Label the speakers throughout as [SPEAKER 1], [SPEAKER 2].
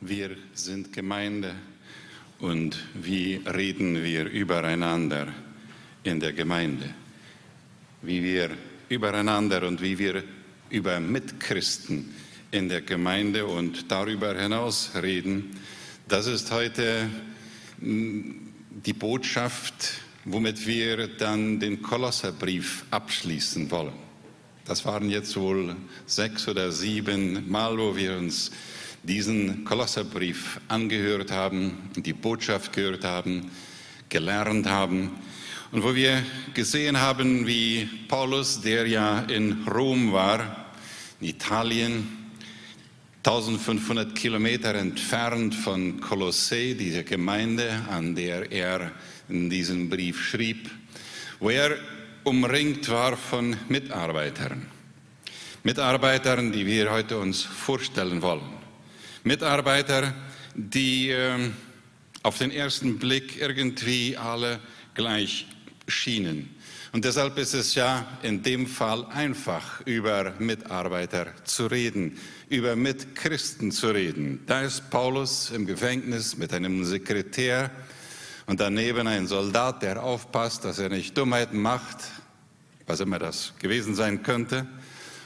[SPEAKER 1] Wir sind Gemeinde und wie reden wir übereinander in der Gemeinde? Wie wir übereinander und wie wir über Mitchristen in der Gemeinde und darüber hinaus reden, das ist heute hm, die Botschaft, womit wir dann den Kolosserbrief abschließen wollen. Das waren jetzt wohl sechs oder sieben Mal, wo wir uns diesen Kolosserbrief angehört haben, die Botschaft gehört haben, gelernt haben und wo wir gesehen haben, wie Paulus, der ja in Rom war, in Italien, 1500 Kilometer entfernt von Kolossee, dieser Gemeinde, an der er in diesem Brief schrieb, wo er umringt war von Mitarbeitern. Mitarbeitern, die wir heute uns vorstellen wollen. Mitarbeiter, die äh, auf den ersten Blick irgendwie alle gleich schienen. Und deshalb ist es ja in dem Fall einfach, über Mitarbeiter zu reden, über Mitchristen zu reden. Da ist Paulus im Gefängnis mit einem Sekretär und daneben ein Soldat, der aufpasst, dass er nicht Dummheiten macht, was immer das gewesen sein könnte.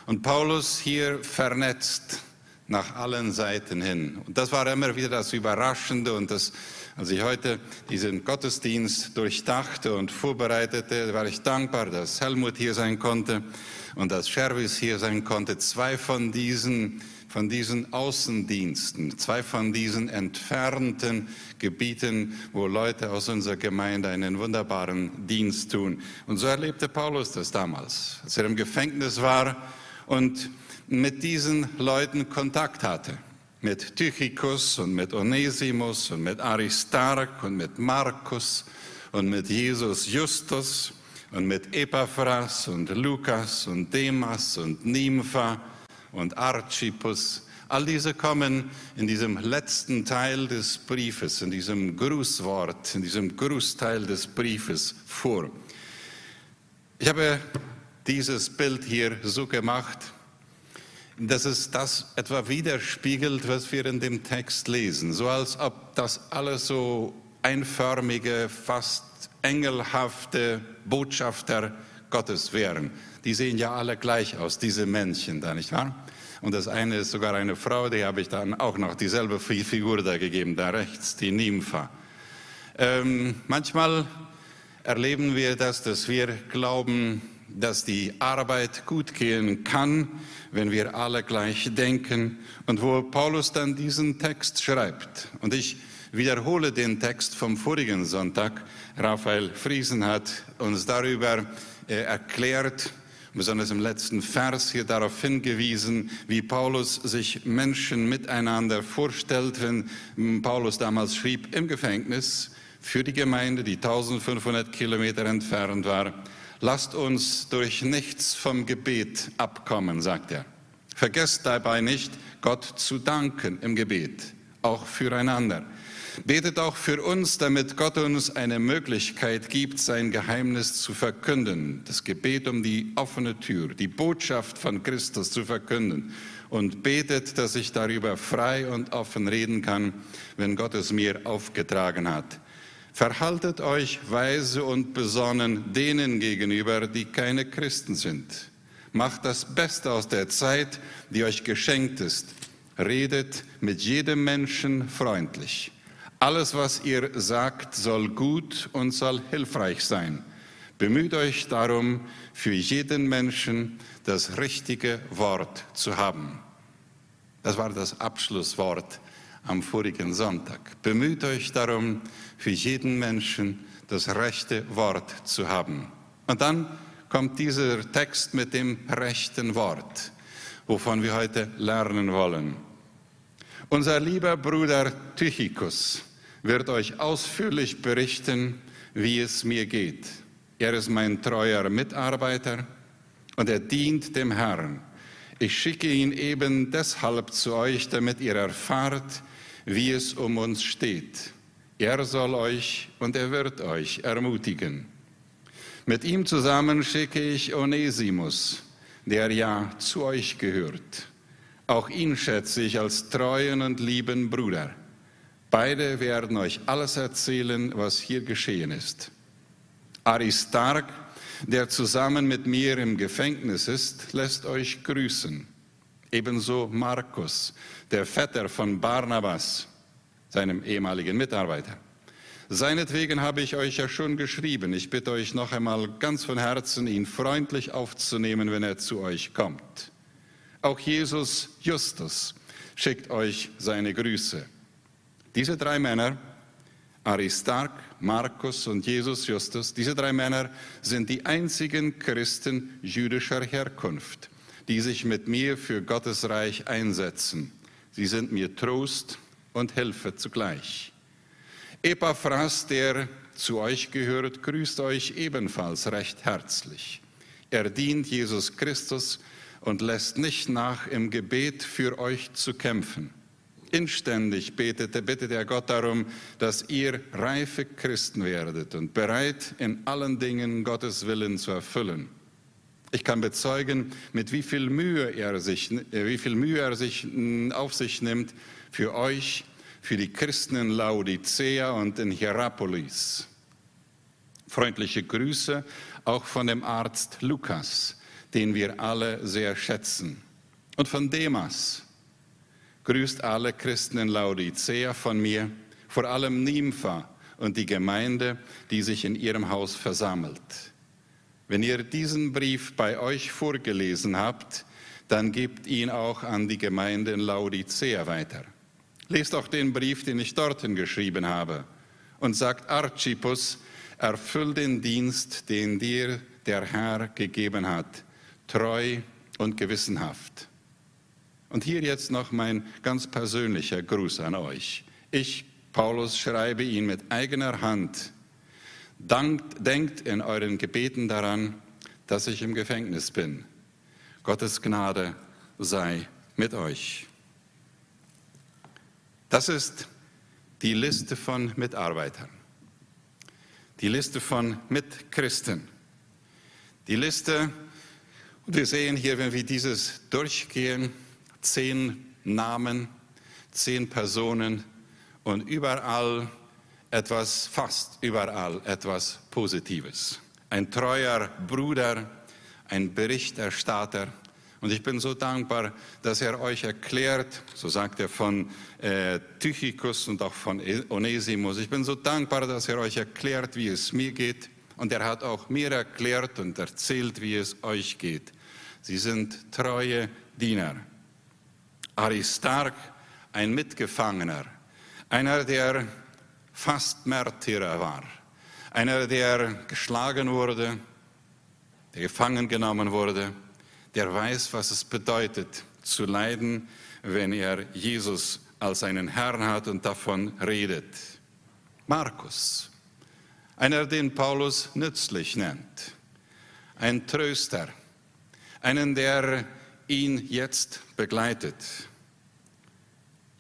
[SPEAKER 1] Und Paulus hier vernetzt nach allen Seiten hin. Und das war immer wieder das Überraschende und das, als ich heute diesen Gottesdienst durchdachte und vorbereitete, war ich dankbar, dass Helmut hier sein konnte und dass Shervis hier sein konnte. Zwei von diesen, von diesen Außendiensten, zwei von diesen entfernten Gebieten, wo Leute aus unserer Gemeinde einen wunderbaren Dienst tun. Und so erlebte Paulus das damals, als er im Gefängnis war und mit diesen Leuten Kontakt hatte. Mit Tychicus und mit Onesimus und mit Aristarch und mit Markus und mit Jesus Justus und mit Epaphras und Lukas und Demas und Nympha und Archippus. All diese kommen in diesem letzten Teil des Briefes, in diesem Grußwort, in diesem Grußteil des Briefes vor. Ich habe dieses Bild hier so gemacht, dass es das etwa widerspiegelt, was wir in dem Text lesen. So als ob das alles so einförmige, fast engelhafte Botschafter Gottes wären. Die sehen ja alle gleich aus, diese Männchen da, nicht wahr? Und das eine ist sogar eine Frau, die habe ich dann auch noch dieselbe Figur da gegeben, da rechts, die Nympha. Ähm, manchmal erleben wir das, dass wir glauben, dass die Arbeit gut gehen kann, wenn wir alle gleich denken und wo Paulus dann diesen Text schreibt. Und ich wiederhole den Text vom vorigen Sonntag. Raphael Friesen hat uns darüber äh, erklärt, besonders im letzten Vers hier darauf hingewiesen, wie Paulus sich Menschen miteinander vorstellt, wenn Paulus damals schrieb im Gefängnis für die Gemeinde, die 1500 Kilometer entfernt war. Lasst uns durch nichts vom Gebet abkommen, sagt er. Vergesst dabei nicht, Gott zu danken im Gebet, auch füreinander. Betet auch für uns, damit Gott uns eine Möglichkeit gibt, sein Geheimnis zu verkünden. Das Gebet um die offene Tür, die Botschaft von Christus zu verkünden. Und betet, dass ich darüber frei und offen reden kann, wenn Gott es mir aufgetragen hat. Verhaltet euch weise und besonnen denen gegenüber, die keine Christen sind. Macht das Beste aus der Zeit, die euch geschenkt ist. Redet mit jedem Menschen freundlich. Alles, was ihr sagt, soll gut und soll hilfreich sein. Bemüht euch darum, für jeden Menschen das richtige Wort zu haben. Das war das Abschlusswort am vorigen Sonntag. Bemüht euch darum, für jeden Menschen das rechte Wort zu haben. Und dann kommt dieser Text mit dem rechten Wort, wovon wir heute lernen wollen. Unser lieber Bruder Tychicus wird euch ausführlich berichten, wie es mir geht. Er ist mein treuer Mitarbeiter und er dient dem Herrn. Ich schicke ihn eben deshalb zu euch, damit ihr erfahrt, wie es um uns steht. Er soll euch und er wird euch ermutigen. Mit ihm zusammen schicke ich Onesimus, der ja zu euch gehört. Auch ihn schätze ich als treuen und lieben Bruder. Beide werden euch alles erzählen, was hier geschehen ist. Aristarch, der zusammen mit mir im Gefängnis ist, lässt euch grüßen. Ebenso Markus, der Vetter von Barnabas, seinem ehemaligen Mitarbeiter. Seinetwegen habe ich euch ja schon geschrieben. Ich bitte euch noch einmal ganz von Herzen, ihn freundlich aufzunehmen, wenn er zu euch kommt. Auch Jesus Justus schickt euch seine Grüße. Diese drei Männer, Aristarch, Markus und Jesus Justus, diese drei Männer sind die einzigen Christen jüdischer Herkunft, die sich mit mir für Gottes Reich einsetzen. Sie sind mir Trost und Hilfe zugleich. Epaphras, der zu euch gehört, grüßt euch ebenfalls recht herzlich. Er dient Jesus Christus und lässt nicht nach, im Gebet für euch zu kämpfen. Inständig betete, bittet er Gott darum, dass ihr reife Christen werdet und bereit, in allen Dingen Gottes Willen zu erfüllen. Ich kann bezeugen, mit wie viel Mühe er sich, äh, wie viel Mühe er sich auf sich nimmt für euch, für die Christen in Laodicea und in Hierapolis. Freundliche Grüße auch von dem Arzt Lukas den wir alle sehr schätzen. Und von Demas grüßt alle Christen in Laodicea von mir, vor allem Nympha und die Gemeinde, die sich in ihrem Haus versammelt. Wenn ihr diesen Brief bei euch vorgelesen habt, dann gebt ihn auch an die Gemeinde in Laodicea weiter. Lest auch den Brief, den ich dorthin geschrieben habe, und sagt Archippus, erfüll den Dienst, den dir der Herr gegeben hat treu und gewissenhaft. Und hier jetzt noch mein ganz persönlicher Gruß an euch. Ich, Paulus, schreibe ihn mit eigener Hand. Denkt in euren Gebeten daran, dass ich im Gefängnis bin. Gottes Gnade sei mit euch. Das ist die Liste von Mitarbeitern, die Liste von Mitchristen, die Liste und wir sehen hier, wenn wir dieses durchgehen, zehn Namen, zehn Personen und überall etwas, fast überall etwas Positives. Ein treuer Bruder, ein Berichterstatter. Und ich bin so dankbar, dass er euch erklärt, so sagt er von äh, Tychicus und auch von Onesimus, ich bin so dankbar, dass er euch erklärt, wie es mir geht, und er hat auch mir erklärt und erzählt, wie es euch geht. Sie sind treue Diener. Aristarch, ein Mitgefangener, einer, der fast Märtyrer war, einer, der geschlagen wurde, der gefangen genommen wurde, der weiß, was es bedeutet, zu leiden, wenn er Jesus als einen Herrn hat und davon redet. Markus, einer, den Paulus nützlich nennt, ein Tröster, einen, der ihn jetzt begleitet.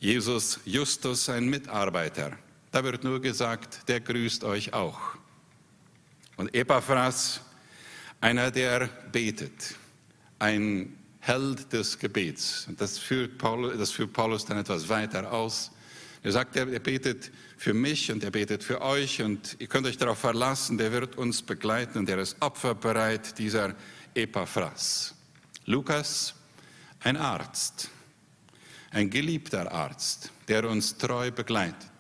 [SPEAKER 1] Jesus Justus, ein Mitarbeiter. Da wird nur gesagt, der grüßt euch auch. Und Epaphras, einer, der betet, ein Held des Gebets. Und das führt Paulus, das führt Paulus dann etwas weiter aus. Er sagt, er, er betet für mich und er betet für euch und ihr könnt euch darauf verlassen, der wird uns begleiten und er ist opferbereit, dieser Epaphras. Lukas, ein Arzt, ein geliebter Arzt, der uns treu begleitet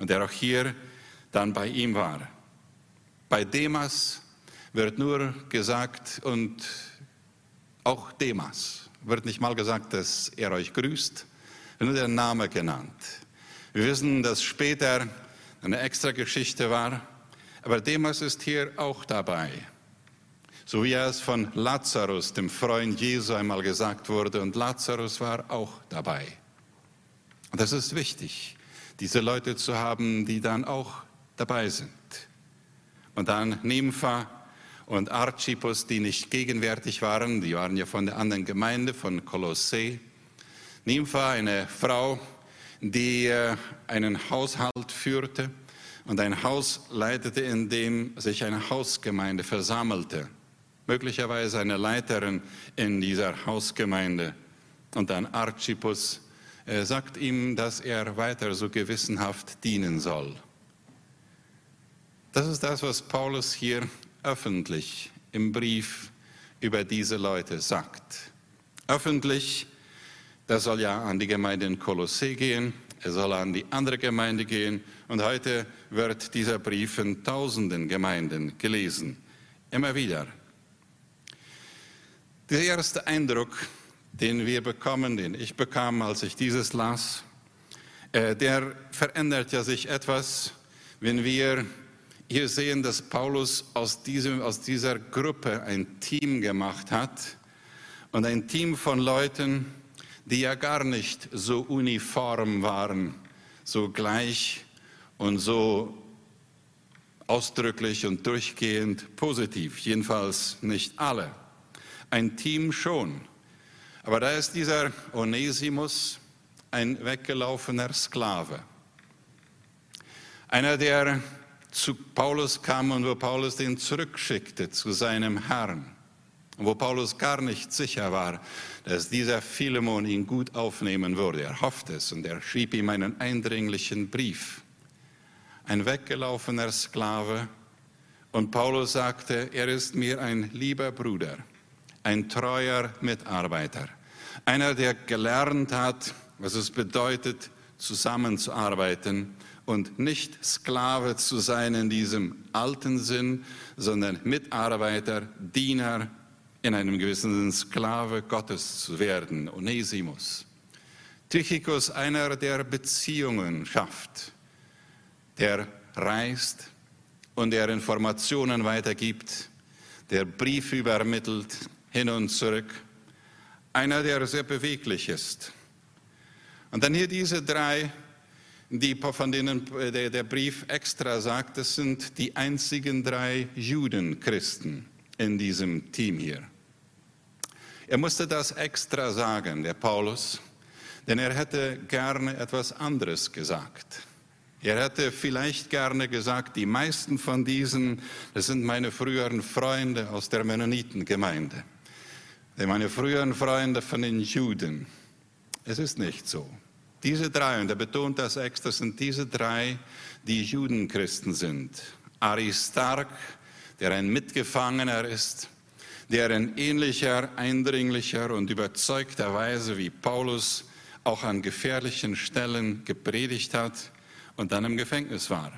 [SPEAKER 1] und der auch hier dann bei ihm war. Bei Demas wird nur gesagt und auch Demas wird nicht mal gesagt, dass er euch grüßt, nur der Name genannt. Wir wissen, dass später eine extra Geschichte war, aber Demas ist hier auch dabei. So wie es von Lazarus, dem Freund Jesu, einmal gesagt wurde, und Lazarus war auch dabei. Und das ist wichtig, diese Leute zu haben, die dann auch dabei sind. Und dann Nympha und Archippus, die nicht gegenwärtig waren, die waren ja von der anderen Gemeinde, von Kolossee. Nympha, eine Frau, die äh, einen Haushalt führte und ein Haus leitete, in dem sich eine Hausgemeinde versammelte. Möglicherweise eine Leiterin in dieser Hausgemeinde. Und dann Archippus äh, sagt ihm, dass er weiter so gewissenhaft dienen soll. Das ist das, was Paulus hier öffentlich im Brief über diese Leute sagt. Öffentlich, das soll ja an die Gemeinde in Kolossee gehen, er soll an die andere Gemeinde gehen und heute wird dieser Brief in tausenden Gemeinden gelesen. Immer wieder. Der erste Eindruck, den wir bekommen, den ich bekam, als ich dieses las, äh, der verändert ja sich etwas, wenn wir hier sehen, dass Paulus aus, diesem, aus dieser Gruppe ein Team gemacht hat und ein Team von Leuten, die ja gar nicht so uniform waren, so gleich und so ausdrücklich und durchgehend positiv, jedenfalls nicht alle. Ein Team schon. Aber da ist dieser Onesimus ein weggelaufener Sklave. Einer, der zu Paulus kam und wo Paulus den zurückschickte zu seinem Herrn. Wo Paulus gar nicht sicher war, dass dieser Philemon ihn gut aufnehmen würde. Er hoffte es und er schrieb ihm einen eindringlichen Brief. Ein weggelaufener Sklave. Und Paulus sagte, er ist mir ein lieber Bruder ein treuer Mitarbeiter. Einer, der gelernt hat, was es bedeutet, zusammenzuarbeiten und nicht Sklave zu sein in diesem alten Sinn, sondern Mitarbeiter, Diener, in einem gewissen Sinn Sklave Gottes zu werden, Onesimus. Tychicus, einer, der Beziehungen schafft, der reist und der Informationen weitergibt, der Briefe übermittelt, hin und zurück. Einer, der sehr beweglich ist. Und dann hier diese drei, die, von denen der, der Brief extra sagt, das sind die einzigen drei Judenchristen in diesem Team hier. Er musste das extra sagen, der Paulus, denn er hätte gerne etwas anderes gesagt. Er hätte vielleicht gerne gesagt, die meisten von diesen, das sind meine früheren Freunde aus der Mennonitengemeinde meine früheren Freunde von den Juden. Es ist nicht so. Diese drei, und er betont das extra, sind diese drei, die Judenchristen sind. Aristarch, der ein Mitgefangener ist, der in ähnlicher, eindringlicher und überzeugter Weise wie Paulus auch an gefährlichen Stellen gepredigt hat und dann im Gefängnis war.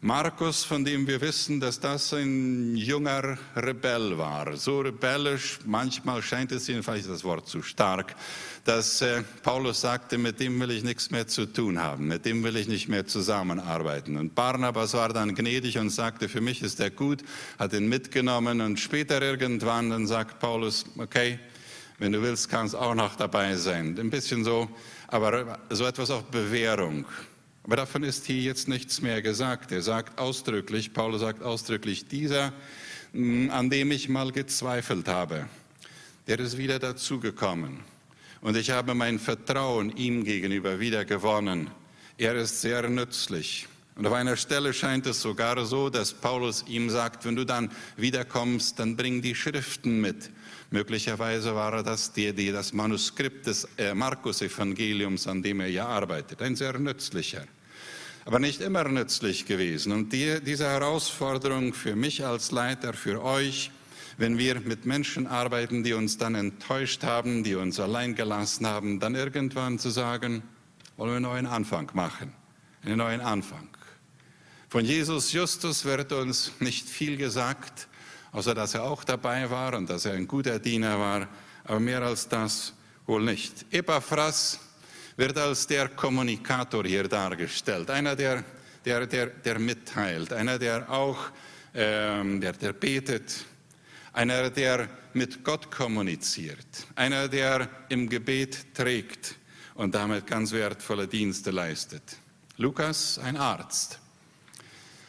[SPEAKER 1] Markus, von dem wir wissen, dass das ein junger Rebell war, so rebellisch, manchmal scheint es jedenfalls das Wort zu stark, dass äh, Paulus sagte, mit dem will ich nichts mehr zu tun haben, mit dem will ich nicht mehr zusammenarbeiten. Und Barnabas war dann gnädig und sagte, für mich ist er gut, hat ihn mitgenommen und später irgendwann dann sagt Paulus, okay, wenn du willst, kannst auch noch dabei sein. Ein bisschen so, aber so etwas auch Bewährung. Aber davon ist hier jetzt nichts mehr gesagt. Er sagt ausdrücklich, Paulus sagt ausdrücklich, dieser, mm, an dem ich mal gezweifelt habe, der ist wieder dazugekommen. Und ich habe mein Vertrauen ihm gegenüber wieder gewonnen. Er ist sehr nützlich. Und auf einer Stelle scheint es sogar so, dass Paulus ihm sagt, wenn du dann wiederkommst, dann bring die Schriften mit. Möglicherweise war das die, die, das Manuskript des äh, Markus-Evangeliums, an dem er ja arbeitet. Ein sehr nützlicher aber nicht immer nützlich gewesen. Und die, diese Herausforderung für mich als Leiter, für euch, wenn wir mit Menschen arbeiten, die uns dann enttäuscht haben, die uns allein gelassen haben, dann irgendwann zu sagen, wollen wir einen neuen Anfang machen, einen neuen Anfang. Von Jesus Justus wird uns nicht viel gesagt, außer dass er auch dabei war und dass er ein guter Diener war, aber mehr als das wohl nicht. Epaphras wird als der Kommunikator hier dargestellt, einer, der, der, der, der mitteilt, einer, der auch ähm, der, der betet, einer, der mit Gott kommuniziert, einer, der im Gebet trägt und damit ganz wertvolle Dienste leistet. Lukas, ein Arzt.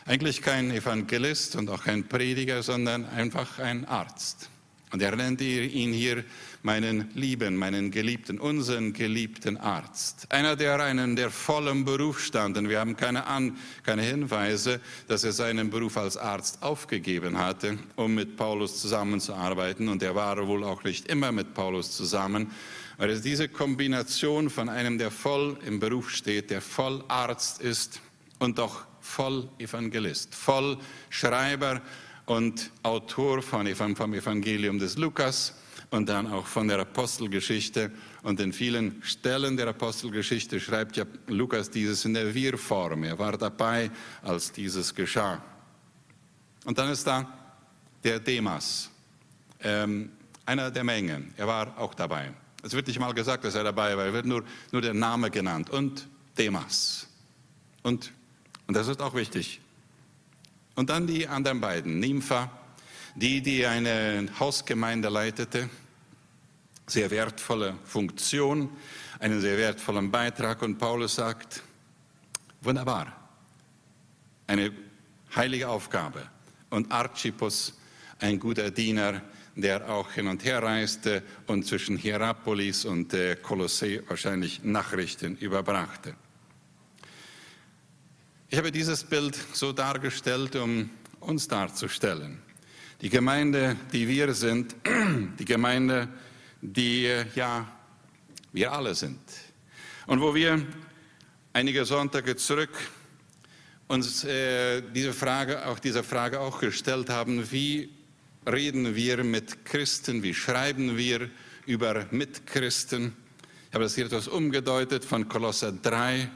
[SPEAKER 1] Eigentlich kein Evangelist und auch kein Prediger, sondern einfach ein Arzt. Und er nennt ihn hier meinen lieben, meinen geliebten, unseren geliebten Arzt. Einer, der einen der vollen Beruf stand. Und wir haben keine, An keine Hinweise, dass er seinen Beruf als Arzt aufgegeben hatte, um mit Paulus zusammenzuarbeiten. Und er war wohl auch nicht immer mit Paulus zusammen. Weil es diese Kombination von einem, der voll im Beruf steht, der voll Arzt ist und doch voll Evangelist, voll Schreiber und Autor von, vom Evangelium des Lukas und dann auch von der Apostelgeschichte. Und in vielen Stellen der Apostelgeschichte schreibt ja Lukas dieses in der Wir-Form. Er war dabei, als dieses geschah. Und dann ist da der Demas, ähm, einer der Menge. Er war auch dabei. Es wird nicht mal gesagt, dass er dabei war, er wird nur, nur der Name genannt. Und Demas. Und, und das ist auch wichtig. Und dann die anderen beiden, Nympha, die, die eine Hausgemeinde leitete, sehr wertvolle Funktion, einen sehr wertvollen Beitrag. Und Paulus sagt, wunderbar, eine heilige Aufgabe. Und Archippus, ein guter Diener, der auch hin und her reiste und zwischen Hierapolis und äh, Kolossee wahrscheinlich Nachrichten überbrachte. Ich habe dieses Bild so dargestellt, um uns darzustellen. Die Gemeinde, die wir sind, die Gemeinde, die äh, ja wir alle sind. Und wo wir einige Sonntage zurück uns äh, diese Frage, auch diese Frage auch gestellt haben, wie reden wir mit Christen, wie schreiben wir über Mitchristen. Ich habe das hier etwas umgedeutet von Kolosser 3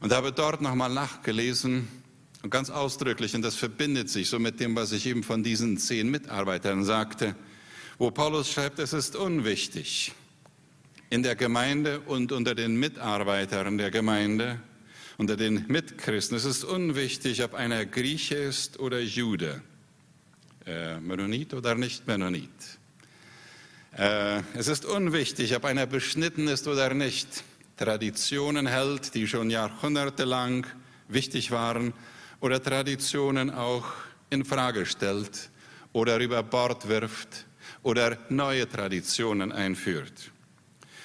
[SPEAKER 1] und habe dort nochmal nachgelesen und ganz ausdrücklich, und das verbindet sich so mit dem, was ich eben von diesen zehn Mitarbeitern sagte, wo Paulus schreibt, es ist unwichtig in der Gemeinde und unter den Mitarbeitern der Gemeinde, unter den Mitchristen, es ist unwichtig, ob einer Grieche ist oder Jude äh, Mennonit oder nicht Mennonit. Äh, es ist unwichtig, ob einer beschnitten ist oder nicht. Traditionen hält, die schon jahrhundertelang wichtig waren, oder Traditionen auch in Frage stellt oder über Bord wirft oder neue Traditionen einführt.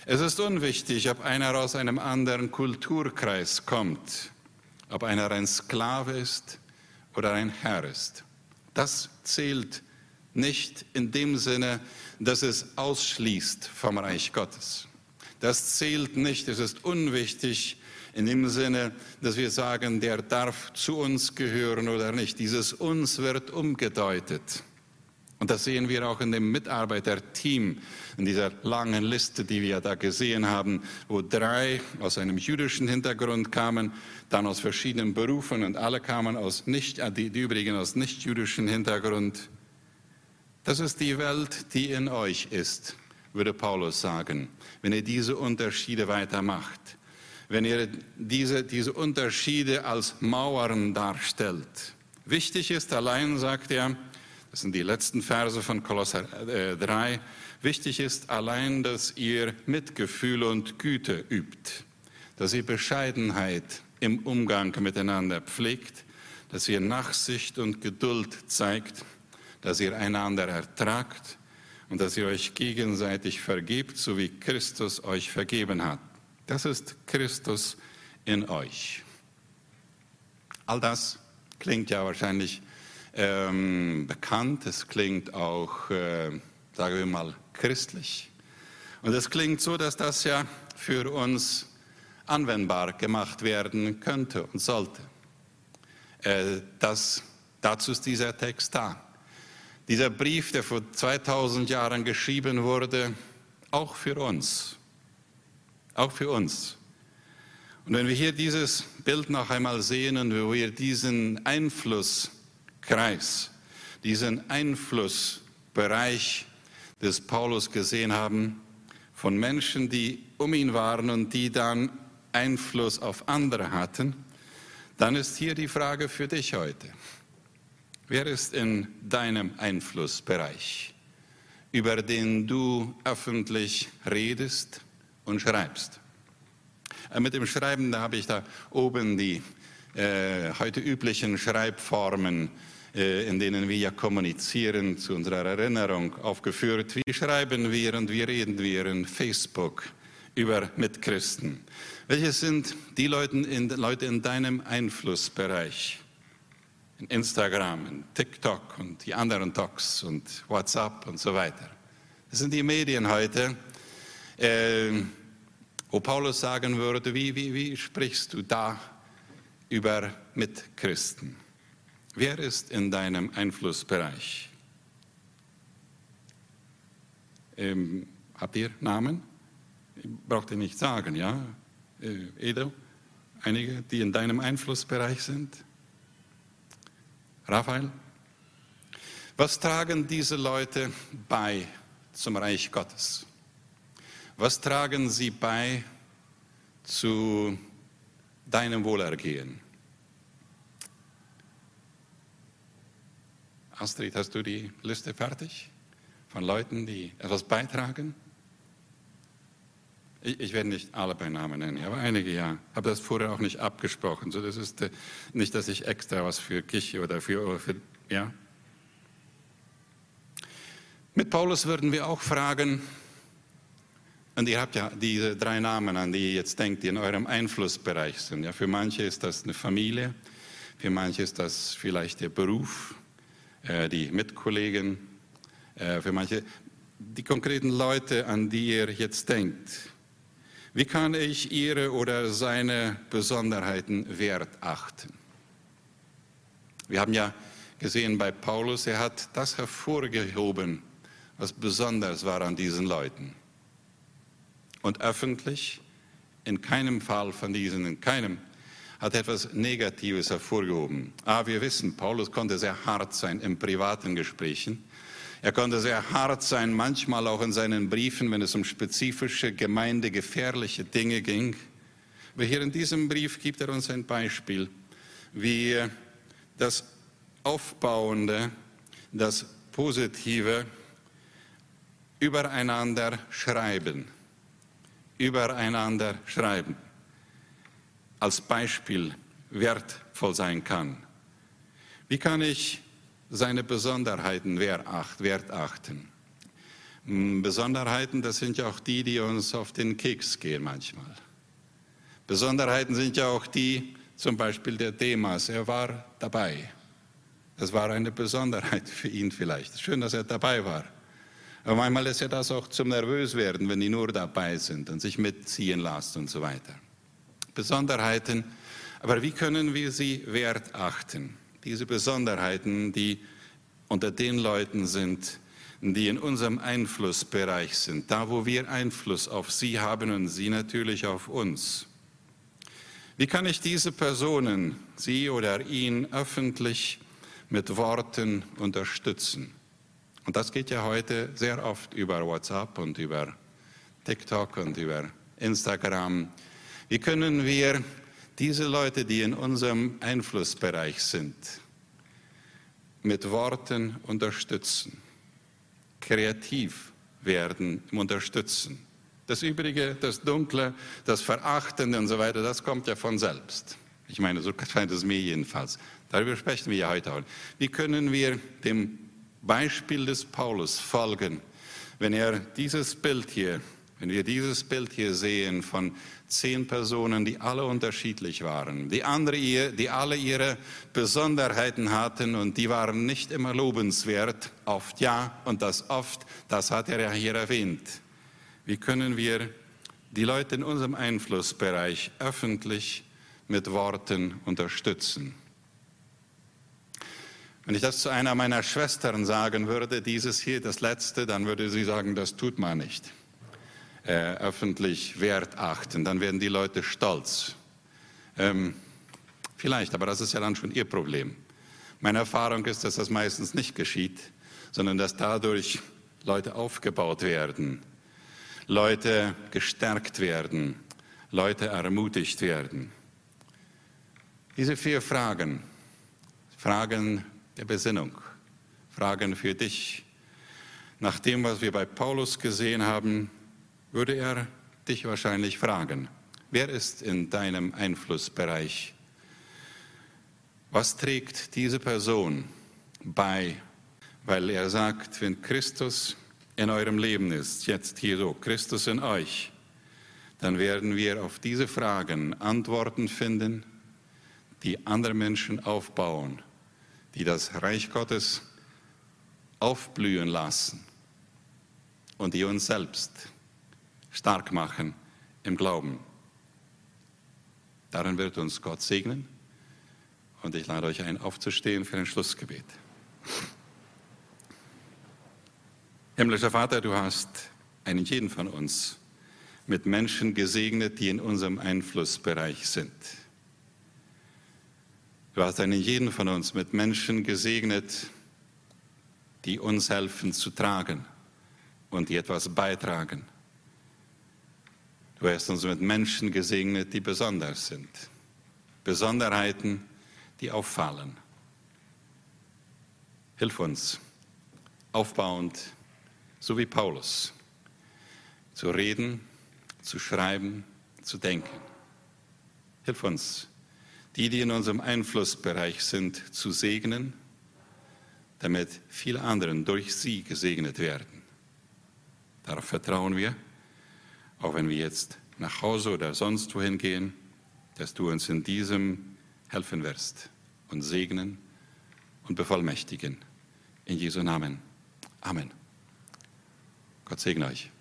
[SPEAKER 1] Es ist unwichtig, ob einer aus einem anderen Kulturkreis kommt, ob einer ein Sklave ist oder ein Herr ist. Das zählt nicht in dem Sinne, dass es ausschließt vom Reich Gottes. Das zählt nicht, es ist unwichtig in dem Sinne, dass wir sagen, der darf zu uns gehören oder nicht. Dieses uns wird umgedeutet. Und das sehen wir auch in dem Mitarbeiterteam, in dieser langen Liste, die wir da gesehen haben, wo drei aus einem jüdischen Hintergrund kamen, dann aus verschiedenen Berufen und alle kamen aus nicht, äh, die, die übrigen aus nicht-jüdischen Hintergrund. Das ist die Welt, die in euch ist, würde Paulus sagen, wenn ihr diese Unterschiede weitermacht. Wenn ihr diese, diese Unterschiede als Mauern darstellt. Wichtig ist allein, sagt er, das sind die letzten Verse von Kolosser 3. Äh, Wichtig ist allein, dass ihr Mitgefühl und Güte übt, dass ihr Bescheidenheit im Umgang miteinander pflegt, dass ihr Nachsicht und Geduld zeigt, dass ihr einander ertragt und dass ihr euch gegenseitig vergebt, so wie Christus euch vergeben hat. Das ist Christus in euch. All das klingt ja wahrscheinlich ähm, bekannt, es klingt auch, äh, sagen wir mal, christlich. Und es klingt so, dass das ja für uns anwendbar gemacht werden könnte und sollte. Äh, das, dazu ist dieser Text da. Dieser Brief, der vor 2000 Jahren geschrieben wurde, auch für uns. Auch für uns. Und wenn wir hier dieses Bild noch einmal sehen und wir diesen Einfluss Kreis, diesen Einflussbereich des Paulus gesehen haben von Menschen, die um ihn waren und die dann Einfluss auf andere hatten, dann ist hier die Frage für dich heute. Wer ist in deinem Einflussbereich, über den du öffentlich redest und schreibst? Äh, mit dem Schreiben, da habe ich da oben die äh, heute üblichen Schreibformen äh, in denen wir ja kommunizieren, zu unserer Erinnerung aufgeführt. Wie schreiben wir und wie reden wir in Facebook über Mitchristen? Welche sind die Leute in, Leute in deinem Einflussbereich? In Instagram, in TikTok und die anderen Talks und WhatsApp und so weiter. Das sind die Medien heute, äh, wo Paulus sagen würde, wie, wie, wie sprichst du da über Mitchristen? Wer ist in deinem Einflussbereich? Ähm, habt ihr Namen? Braucht ihr nicht sagen, ja? Äh, Edo? Einige, die in deinem Einflussbereich sind? Raphael? Was tragen diese Leute bei zum Reich Gottes? Was tragen sie bei zu deinem Wohlergehen? Astrid, hast du die Liste fertig von Leuten, die etwas beitragen? Ich, ich werde nicht alle bei Namen nennen, aber einige ja. Habe das vorher auch nicht abgesprochen. So, das ist äh, nicht, dass ich extra was für Kirche oder für, oder für ja. Mit Paulus würden wir auch fragen, und ihr habt ja diese drei Namen, an die ihr jetzt denkt, die in eurem Einflussbereich sind. Ja, für manche ist das eine Familie, für manche ist das vielleicht der Beruf, äh, die Mitkollegen, äh, für manche die konkreten Leute, an die ihr jetzt denkt. Wie kann ich ihre oder seine Besonderheiten wert achten? Wir haben ja gesehen bei Paulus, er hat das hervorgehoben, was besonders war an diesen Leuten. Und öffentlich, in keinem Fall von diesen, in keinem, hat etwas Negatives hervorgehoben. Aber ah, wir wissen, Paulus konnte sehr hart sein in privaten Gesprächen. Er konnte sehr hart sein, manchmal auch in seinen Briefen, wenn es um spezifische, gemeindegefährliche Dinge ging. Aber hier in diesem Brief gibt er uns ein Beispiel, wie das Aufbauende, das Positive übereinander schreiben, übereinander schreiben, als Beispiel wertvoll sein kann. Wie kann ich seine Besonderheiten wert achten. Hm, Besonderheiten, das sind ja auch die, die uns auf den Keks gehen manchmal. Besonderheiten sind ja auch die, zum Beispiel der Demas, er war dabei. Das war eine Besonderheit für ihn vielleicht. Schön, dass er dabei war. Aber manchmal ist ja das auch zum Nervöswerden, wenn die nur dabei sind und sich mitziehen lassen und so weiter. Besonderheiten, aber wie können wir sie wert achten? Diese Besonderheiten, die unter den Leuten sind, die in unserem Einflussbereich sind, da wo wir Einfluss auf sie haben und sie natürlich auf uns. Wie kann ich diese Personen, sie oder ihn, öffentlich mit Worten unterstützen? Und das geht ja heute sehr oft über WhatsApp und über TikTok und über Instagram. Wie können wir diese Leute, die in unserem Einflussbereich sind, mit Worten unterstützen, kreativ werden Unterstützen. Das Übrige, das Dunkle, das Verachtende und so weiter, das kommt ja von selbst. Ich meine, so scheint es mir jedenfalls. Darüber sprechen wir ja heute auch. Wie können wir dem Beispiel des Paulus folgen, wenn er dieses Bild hier, wenn wir dieses Bild hier sehen von zehn Personen, die alle unterschiedlich waren, die, andere, die alle ihre Besonderheiten hatten und die waren nicht immer lobenswert, oft ja und das oft, das hat er ja hier erwähnt. Wie können wir die Leute in unserem Einflussbereich öffentlich mit Worten unterstützen? Wenn ich das zu einer meiner Schwestern sagen würde, dieses hier, das letzte, dann würde sie sagen, das tut man nicht äh, öffentlich Wert achten, dann werden die Leute stolz. Ähm, vielleicht, aber das ist ja dann schon ihr Problem. Meine Erfahrung ist, dass das meistens nicht geschieht, sondern dass dadurch Leute aufgebaut werden, Leute gestärkt werden, Leute ermutigt werden. Diese vier Fragen, Fragen der Besinnung, Fragen für dich, nach dem, was wir bei Paulus gesehen haben, würde er dich wahrscheinlich fragen, wer ist in deinem Einflussbereich? Was trägt diese Person bei? Weil er sagt, wenn Christus in eurem Leben ist, jetzt hier so, Christus in euch, dann werden wir auf diese Fragen Antworten finden, die andere Menschen aufbauen, die das Reich Gottes aufblühen lassen und die uns selbst stark machen im Glauben. Darin wird uns Gott segnen. Und ich lade euch ein, aufzustehen für ein Schlussgebet. Himmlischer Vater, du hast einen jeden von uns mit Menschen gesegnet, die in unserem Einflussbereich sind. Du hast einen jeden von uns mit Menschen gesegnet, die uns helfen zu tragen und die etwas beitragen. Du hast uns mit Menschen gesegnet, die besonders sind. Besonderheiten, die auffallen. Hilf uns, aufbauend, so wie Paulus, zu reden, zu schreiben, zu denken. Hilf uns, die, die in unserem Einflussbereich sind, zu segnen, damit viele anderen durch sie gesegnet werden. Darauf vertrauen wir, auch wenn wir jetzt nach Hause oder sonst wohin gehen, dass du uns in diesem helfen wirst und segnen und bevollmächtigen. In Jesu Namen. Amen. Gott segne euch.